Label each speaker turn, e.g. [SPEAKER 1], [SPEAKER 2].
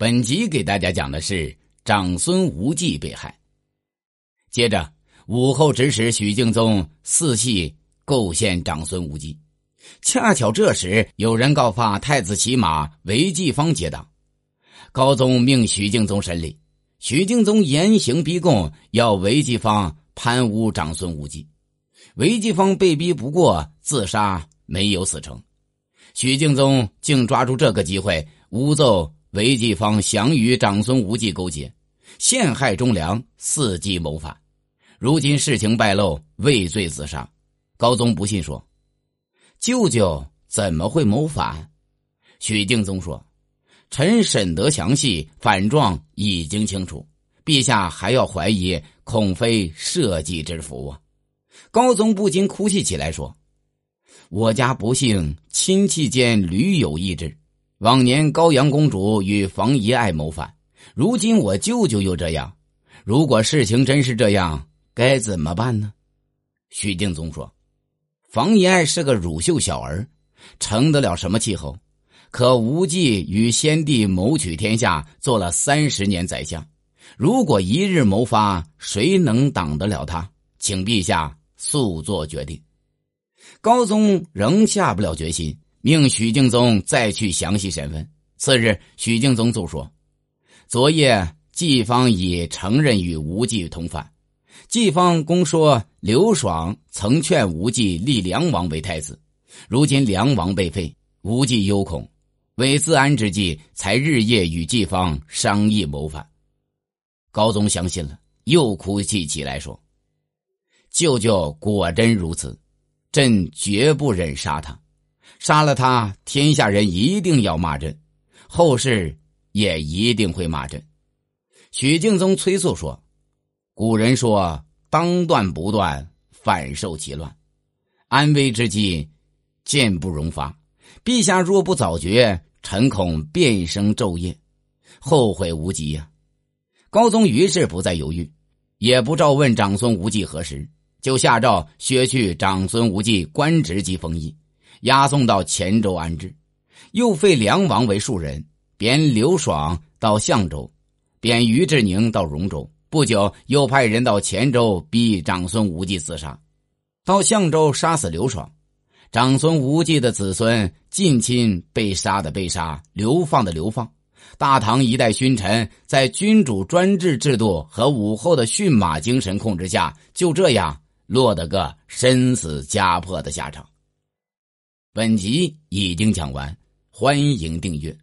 [SPEAKER 1] 本集给大家讲的是长孙无忌被害。接着，武后指使许敬宗四系构陷长孙无忌。恰巧这时有人告发太子骑马韦继方结党，高宗命许敬宗审理。许敬宗严刑逼供，要韦继方贪污长孙无忌。韦继方被逼不过，自杀，没有死成。许敬宗竟抓住这个机会诬奏。韦继方想与长孙无忌勾结，陷害忠良，伺机谋反。如今事情败露，畏罪自杀。高宗不信，说：“舅舅怎么会谋反？”许敬宗说：“臣审得详细，反状已经清楚，陛下还要怀疑，恐非社稷之福啊！”高宗不禁哭泣起来，说：“我家不幸亲戚间屡有异志。”往年高阳公主与房遗爱谋反，如今我舅舅又这样。如果事情真是这样，该怎么办呢？许敬宗说：“房遗爱是个乳臭小儿，成得了什么气候？可无忌与先帝谋取天下，做了三十年宰相。如果一日谋发，谁能挡得了他？请陛下速做决定。”高宗仍下不了决心。命许敬宗再去详细审问。次日，许敬宗奏说：“昨夜季方已承认与无忌同反。季方公说刘爽曾劝无忌立梁王为太子，如今梁王被废，无忌忧恐，为自安之计，才日夜与季方商议谋反。”高宗相信了，又哭泣起来说：“舅舅果真如此，朕绝不忍杀他。”杀了他，天下人一定要骂朕，后世也一定会骂朕。许敬宗催促说：“古人说，当断不断，反受其乱。安危之际，剑不容发。陛下若不早决，臣恐变生昼夜，后悔无及呀。”高宗于是不再犹豫，也不召问长孙无忌何时，就下诏削去长孙无忌官职及封邑。押送到黔州安置，又废梁王为庶人，贬刘爽到相州，贬于志宁到荣州。不久，又派人到黔州逼长孙无忌自杀，到相州杀死刘爽。长孙无忌的子孙近亲被杀的被杀，流放的流放。大唐一代勋臣在君主专制制度和武后的驯马精神控制下，就这样落得个身死家破的下场。本集已经讲完，欢迎订阅。